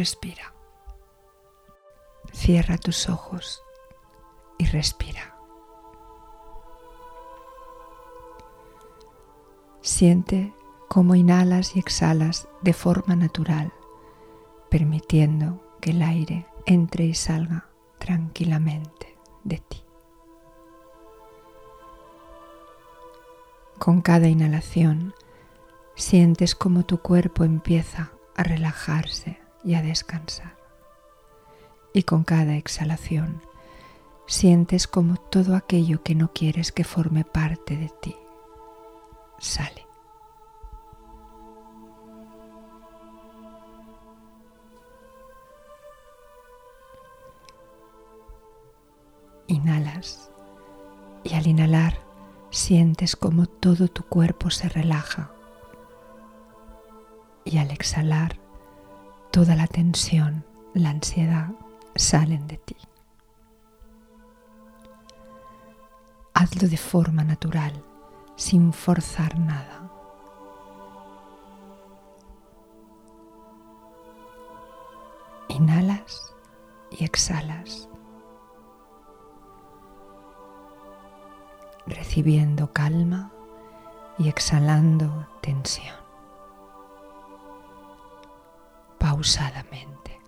respira. Cierra tus ojos y respira. Siente cómo inhalas y exhalas de forma natural, permitiendo que el aire entre y salga tranquilamente de ti. Con cada inhalación sientes como tu cuerpo empieza a relajarse y a descansar. Y con cada exhalación sientes como todo aquello que no quieres que forme parte de ti sale. Inhalas y al inhalar sientes como todo tu cuerpo se relaja y al exhalar toda la tensión, la ansiedad salen de ti. Hazlo de forma natural, sin forzar nada. Inhalas y exhalas, recibiendo calma y exhalando tensión. Pausadamente.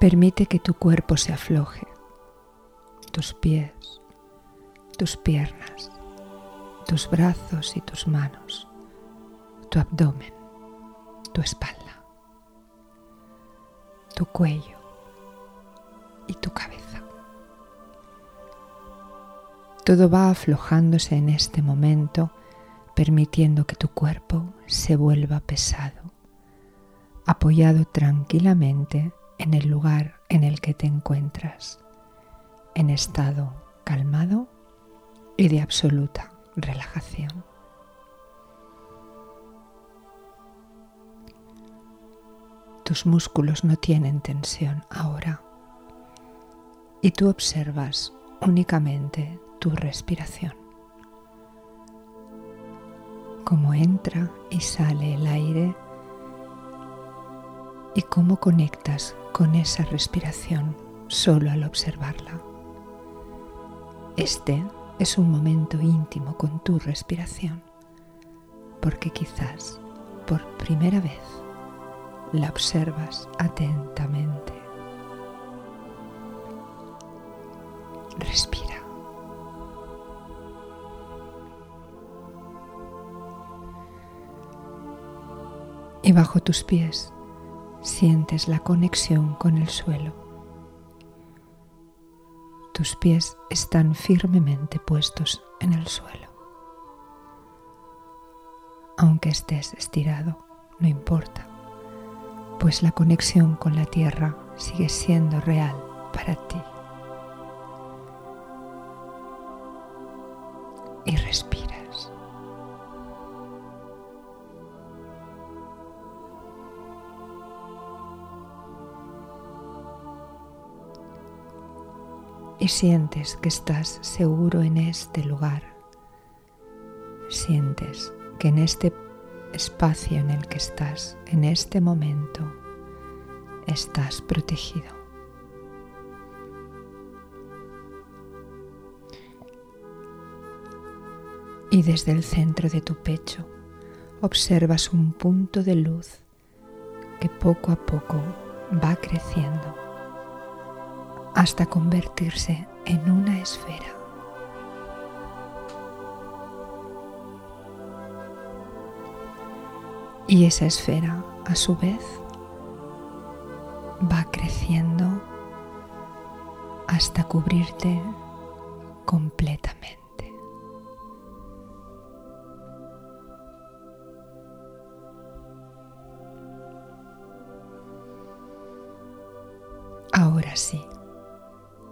Permite que tu cuerpo se afloje, tus pies, tus piernas, tus brazos y tus manos, tu abdomen, tu espalda, tu cuello y tu cabeza. Todo va aflojándose en este momento, permitiendo que tu cuerpo se vuelva pesado, apoyado tranquilamente en el lugar en el que te encuentras, en estado calmado y de absoluta relajación. Tus músculos no tienen tensión ahora y tú observas únicamente tu respiración, cómo entra y sale el aire y cómo conectas con esa respiración solo al observarla. Este es un momento íntimo con tu respiración, porque quizás por primera vez la observas atentamente. Respira. Y bajo tus pies sientes la conexión con el suelo. Tus pies están firmemente puestos en el suelo. Aunque estés estirado, no importa, pues la conexión con la tierra sigue siendo real para ti. Y respira. Y sientes que estás seguro en este lugar. Sientes que en este espacio en el que estás, en este momento, estás protegido. Y desde el centro de tu pecho observas un punto de luz que poco a poco va creciendo hasta convertirse en una esfera. Y esa esfera, a su vez, va creciendo hasta cubrirte completamente.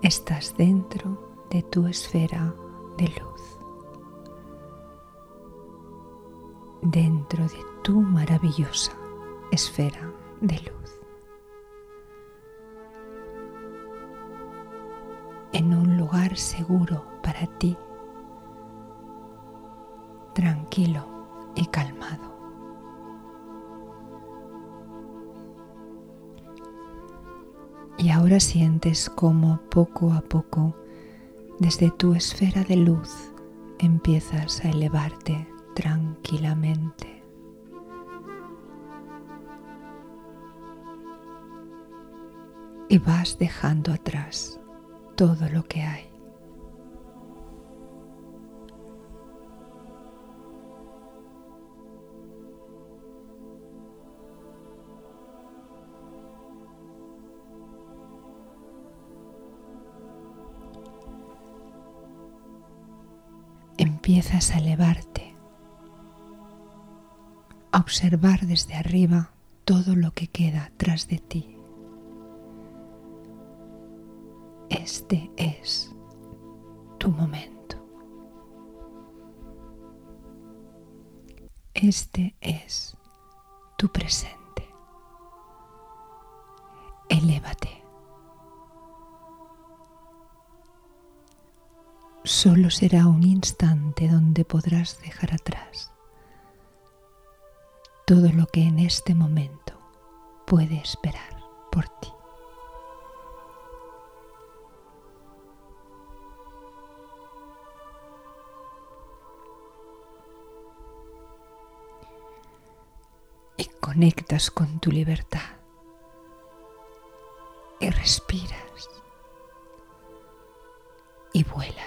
Estás dentro de tu esfera de luz, dentro de tu maravillosa esfera de luz, en un lugar seguro para ti, tranquilo y calmado. Y ahora sientes como poco a poco desde tu esfera de luz empiezas a elevarte tranquilamente. Y vas dejando atrás todo lo que hay. Empiezas a elevarte, a observar desde arriba todo lo que queda tras de ti. Este es tu momento. Este es tu presente. Elévate. Solo será un instante donde podrás dejar atrás todo lo que en este momento puede esperar por ti. Y conectas con tu libertad y respiras y vuelas.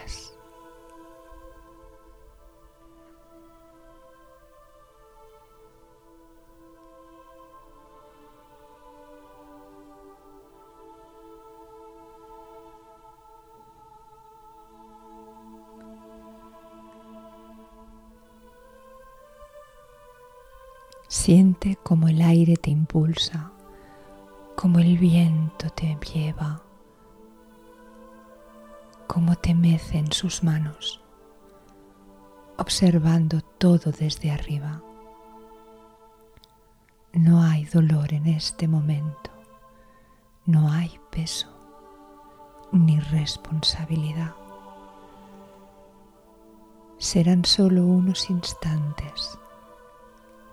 Siente como el aire te impulsa, como el viento te lleva, como te mece en sus manos, observando todo desde arriba. No hay dolor en este momento, no hay peso ni responsabilidad. Serán solo unos instantes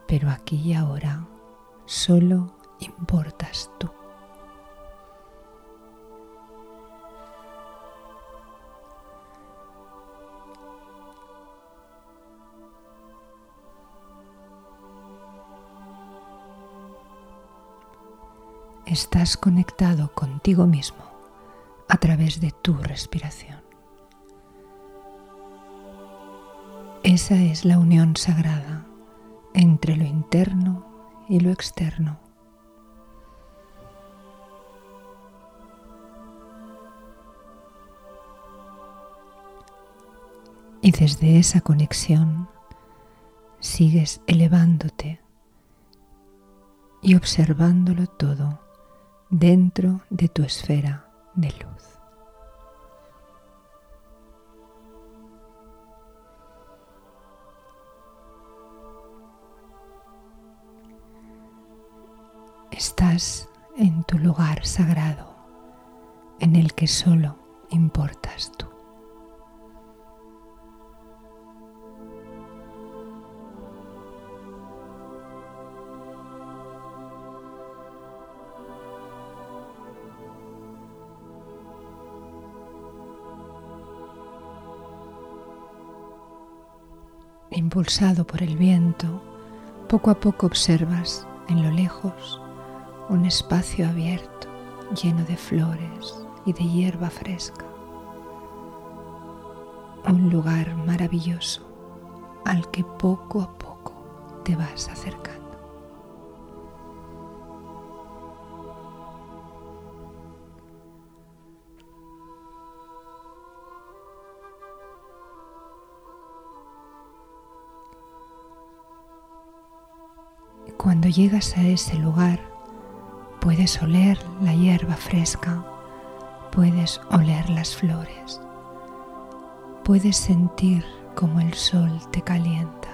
pero aquí y ahora solo importas tú. Estás conectado contigo mismo a través de tu respiración. Esa es la unión sagrada entre lo interno y lo externo. Y desde esa conexión sigues elevándote y observándolo todo dentro de tu esfera de luz. Estás en tu lugar sagrado en el que solo importas tú. Impulsado por el viento, poco a poco observas en lo lejos un espacio abierto lleno de flores y de hierba fresca. Un lugar maravilloso al que poco a poco te vas acercando. Cuando llegas a ese lugar, Puedes oler la hierba fresca, puedes oler las flores, puedes sentir cómo el sol te calienta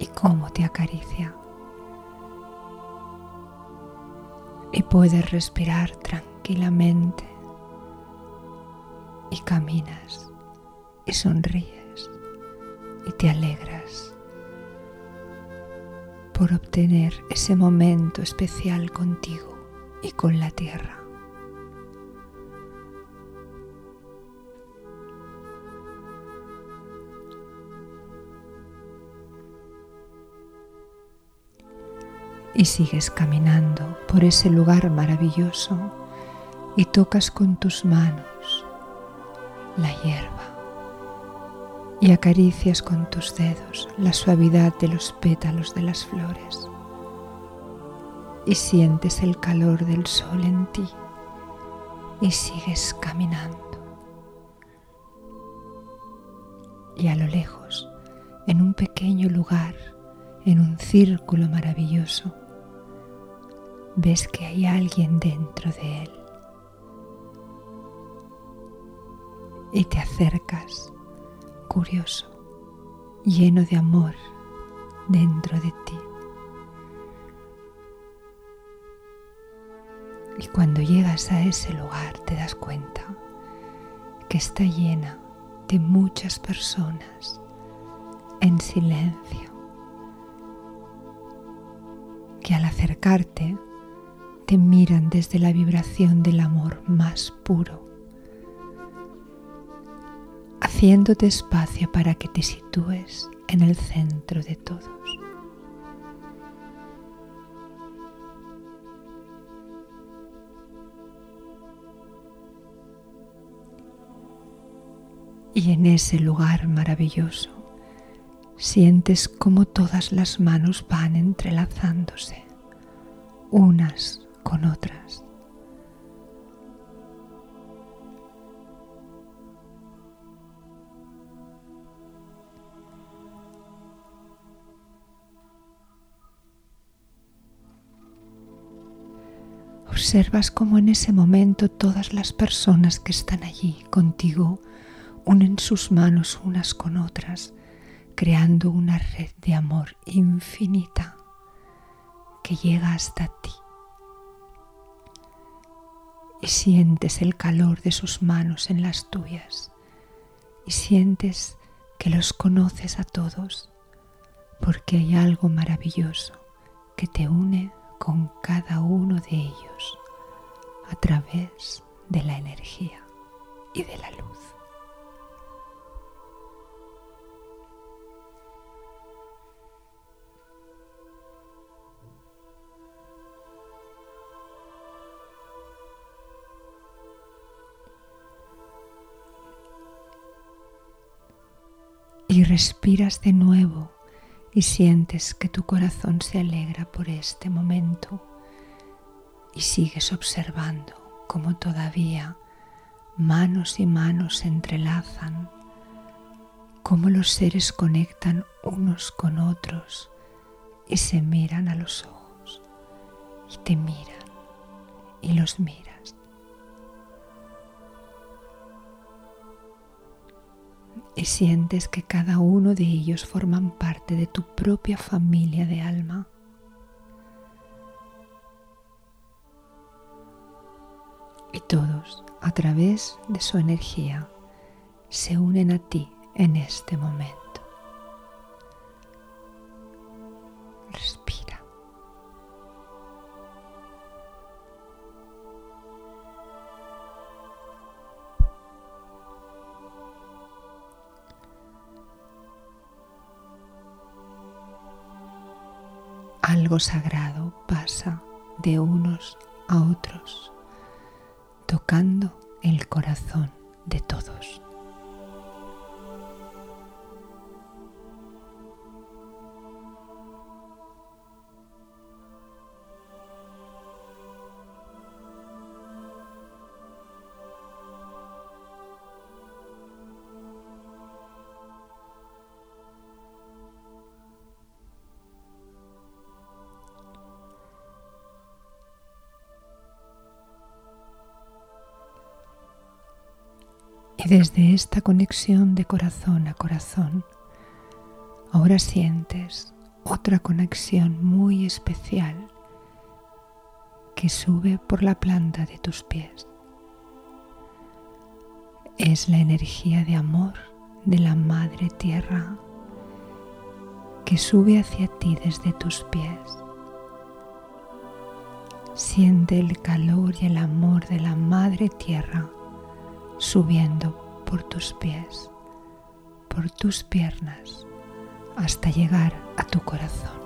y cómo te acaricia. Y puedes respirar tranquilamente y caminas y sonríes y te alegras por obtener ese momento especial contigo y con la tierra. Y sigues caminando por ese lugar maravilloso y tocas con tus manos la hierba y acaricias con tus dedos la suavidad de los pétalos de las flores y sientes el calor del sol en ti y sigues caminando. Y a lo lejos, en un pequeño lugar, en un círculo maravilloso, ves que hay alguien dentro de él. Y te acercas curioso, lleno de amor dentro de ti. Y cuando llegas a ese lugar te das cuenta que está llena de muchas personas en silencio, que al acercarte te miran desde la vibración del amor más puro haciéndote espacio para que te sitúes en el centro de todos. Y en ese lugar maravilloso sientes como todas las manos van entrelazándose unas con otras Observas cómo en ese momento todas las personas que están allí contigo unen sus manos unas con otras, creando una red de amor infinita que llega hasta ti. Y sientes el calor de sus manos en las tuyas y sientes que los conoces a todos porque hay algo maravilloso que te une con cada uno de ellos a través de la energía y de la luz. Y respiras de nuevo y sientes que tu corazón se alegra por este momento y sigues observando cómo todavía manos y manos se entrelazan, cómo los seres conectan unos con otros y se miran a los ojos y te miran y los miras. Y sientes que cada uno de ellos forman parte de tu propia familia de alma. Y todos, a través de su energía, se unen a ti en este momento. Sagrado pasa de unos a otros, tocando el corazón de todos. Y desde esta conexión de corazón a corazón, ahora sientes otra conexión muy especial que sube por la planta de tus pies. Es la energía de amor de la Madre Tierra que sube hacia ti desde tus pies. Siente el calor y el amor de la Madre Tierra subiendo por tus pies, por tus piernas, hasta llegar a tu corazón.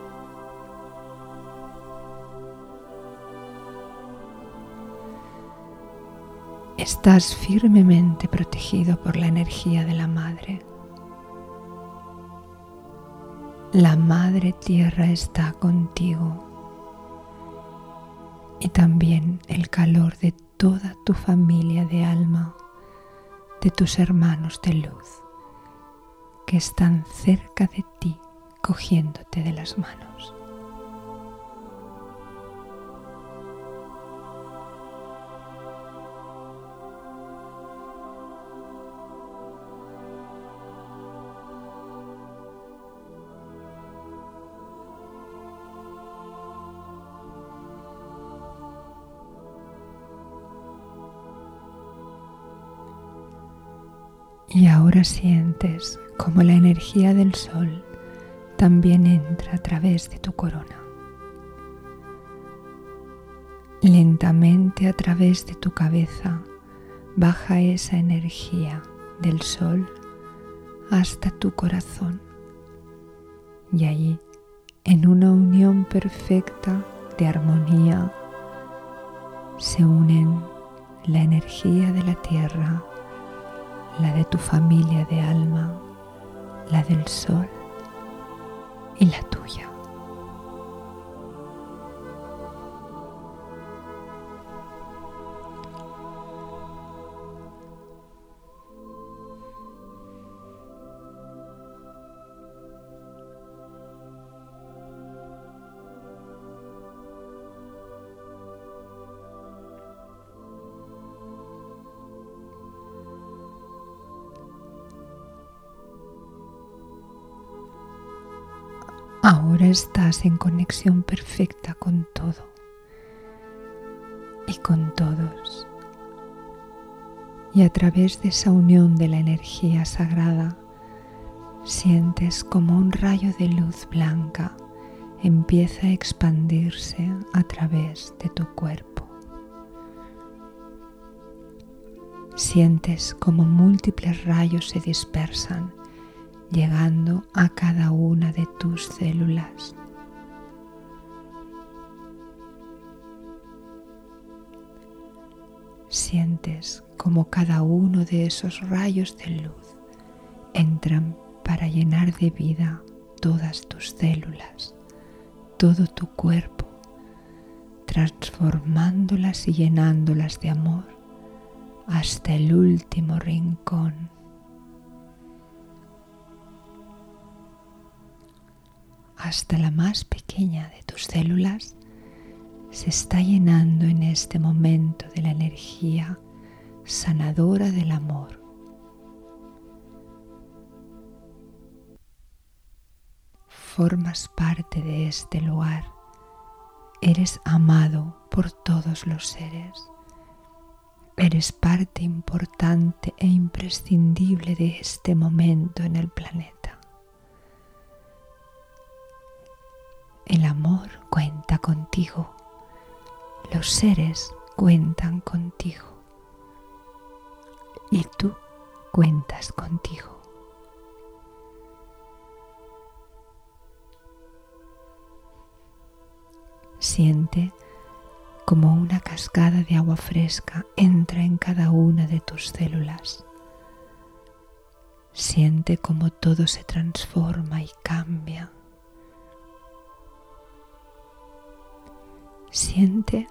Estás firmemente protegido por la energía de la Madre. La Madre Tierra está contigo y también el calor de toda tu familia de alma, de tus hermanos de luz, que están cerca de ti cogiéndote de las manos. Sientes como la energía del sol también entra a través de tu corona. Lentamente a través de tu cabeza baja esa energía del sol hasta tu corazón. Y allí, en una unión perfecta de armonía, se unen la energía de la tierra la de tu familia de alma, la del sol y la tuya. Ahora estás en conexión perfecta con todo y con todos. Y a través de esa unión de la energía sagrada, sientes como un rayo de luz blanca empieza a expandirse a través de tu cuerpo. Sientes como múltiples rayos se dispersan llegando a cada una de tus células. Sientes como cada uno de esos rayos de luz entran para llenar de vida todas tus células, todo tu cuerpo, transformándolas y llenándolas de amor hasta el último rincón hasta la más pequeña de tus células se está llenando en este momento de la energía sanadora del amor. Formas parte de este lugar. Eres amado por todos los seres. Eres parte importante e imprescindible de este momento en el planeta. El amor cuenta contigo. Los seres cuentan contigo. Y tú cuentas contigo. Siente como una cascada de agua fresca entra en cada una de tus células. Siente como todo se transforma y cambia. Siente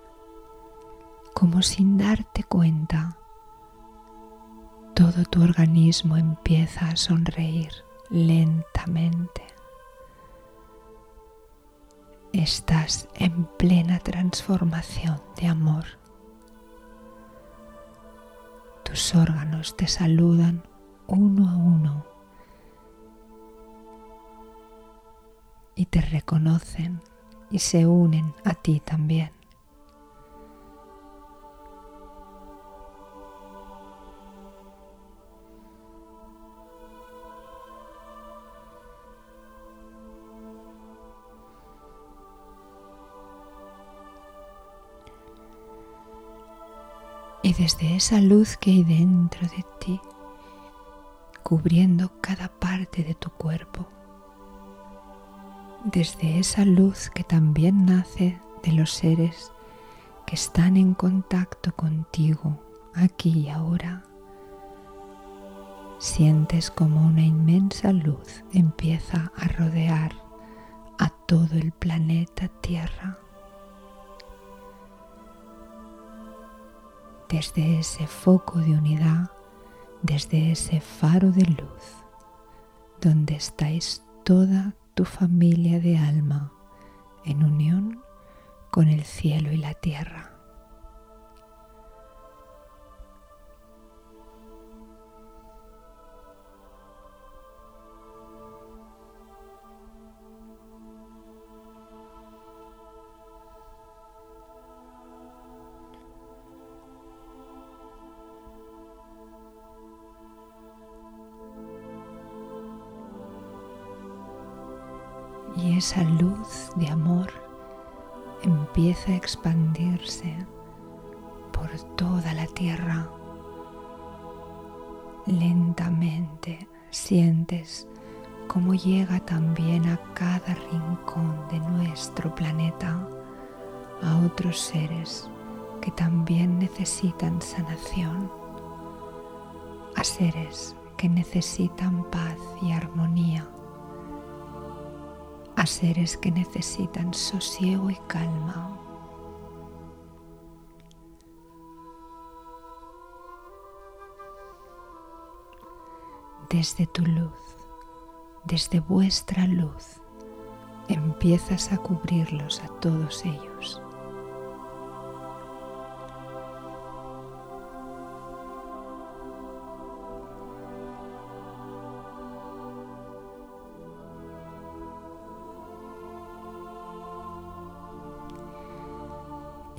como sin darte cuenta todo tu organismo empieza a sonreír lentamente. Estás en plena transformación de amor. Tus órganos te saludan uno a uno y te reconocen y se unen a ti también. Y desde esa luz que hay dentro de ti, cubriendo cada parte de tu cuerpo, desde esa luz que también nace de los seres que están en contacto contigo aquí y ahora, sientes como una inmensa luz empieza a rodear a todo el planeta Tierra. Desde ese foco de unidad, desde ese faro de luz, donde estáis toda tu familia de alma en unión con el cielo y la tierra. Esa luz de amor empieza a expandirse por toda la tierra. Lentamente sientes cómo llega también a cada rincón de nuestro planeta a otros seres que también necesitan sanación, a seres que necesitan paz y armonía a seres que necesitan sosiego y calma. Desde tu luz, desde vuestra luz, empiezas a cubrirlos a todos ellos.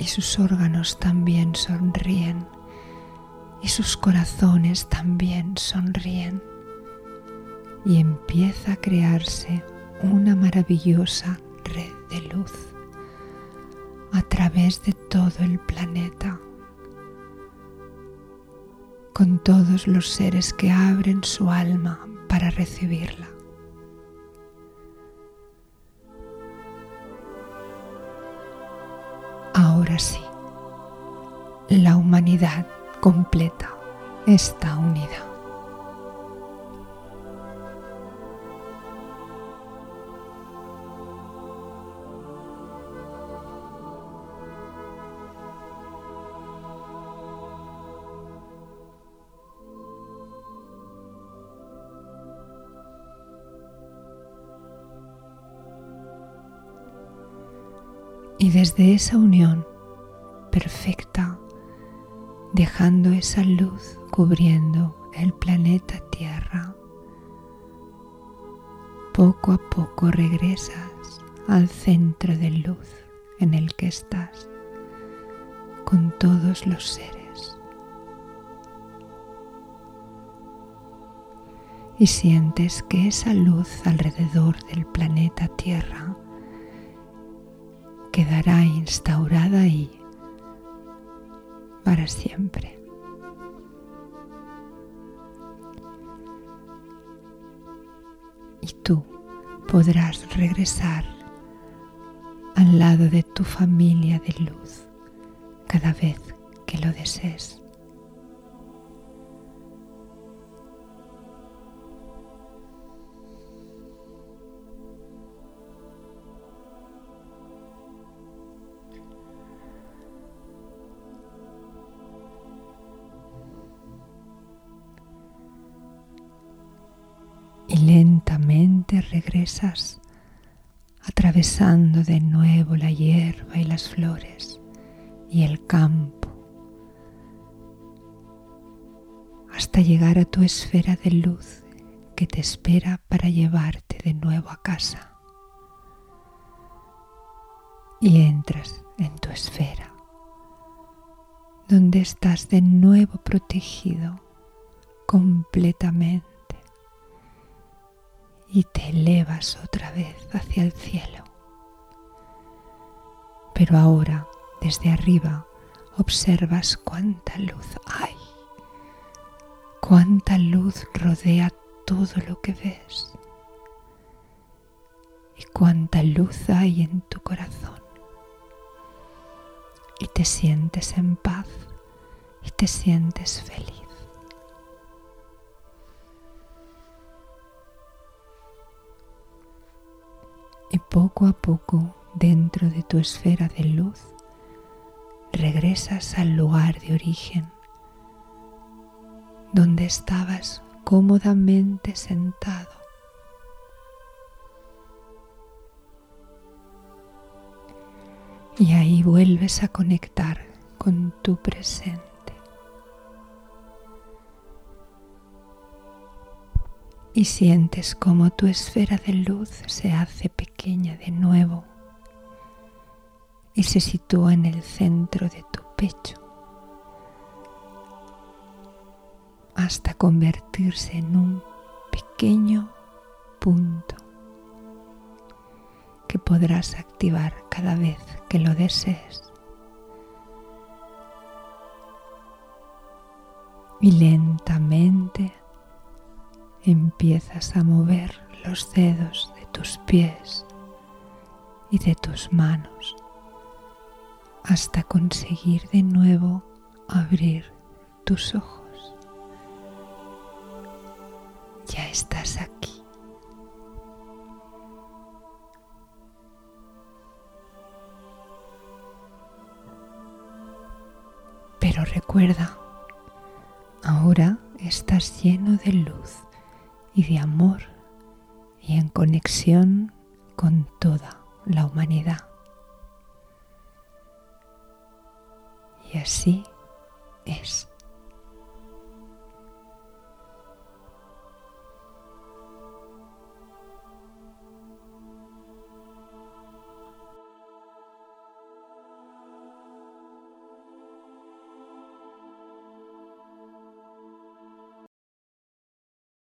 Y sus órganos también sonríen y sus corazones también sonríen y empieza a crearse una maravillosa red de luz a través de todo el planeta con todos los seres que abren su alma para recibirla. Ahora sí, la humanidad completa está unida. Y desde esa unión perfecta, dejando esa luz cubriendo el planeta Tierra, poco a poco regresas al centro de luz en el que estás con todos los seres. Y sientes que esa luz alrededor del planeta Tierra quedará instaurada ahí para siempre. Y tú podrás regresar al lado de tu familia de luz cada vez que lo desees. Atravesando de nuevo la hierba y las flores y el campo hasta llegar a tu esfera de luz que te espera para llevarte de nuevo a casa. Y entras en tu esfera, donde estás de nuevo protegido completamente y te elevas otra vez hacia el cielo. Pero ahora, desde arriba, observas cuánta luz hay, cuánta luz rodea todo lo que ves y cuánta luz hay en tu corazón. Y te sientes en paz y te sientes feliz. Y poco a poco, dentro de tu esfera de luz, regresas al lugar de origen, donde estabas cómodamente sentado. Y ahí vuelves a conectar con tu presente. Y sientes como tu esfera de luz se hace pequeña de nuevo y se sitúa en el centro de tu pecho hasta convertirse en un pequeño punto que podrás activar cada vez que lo desees. Y lentamente empiezas a mover los dedos de tus pies y de tus manos hasta conseguir de nuevo abrir tus ojos. Ya estás aquí. Pero recuerda, ahora estás lleno de luz y de amor y en conexión con toda la humanidad. Y así es.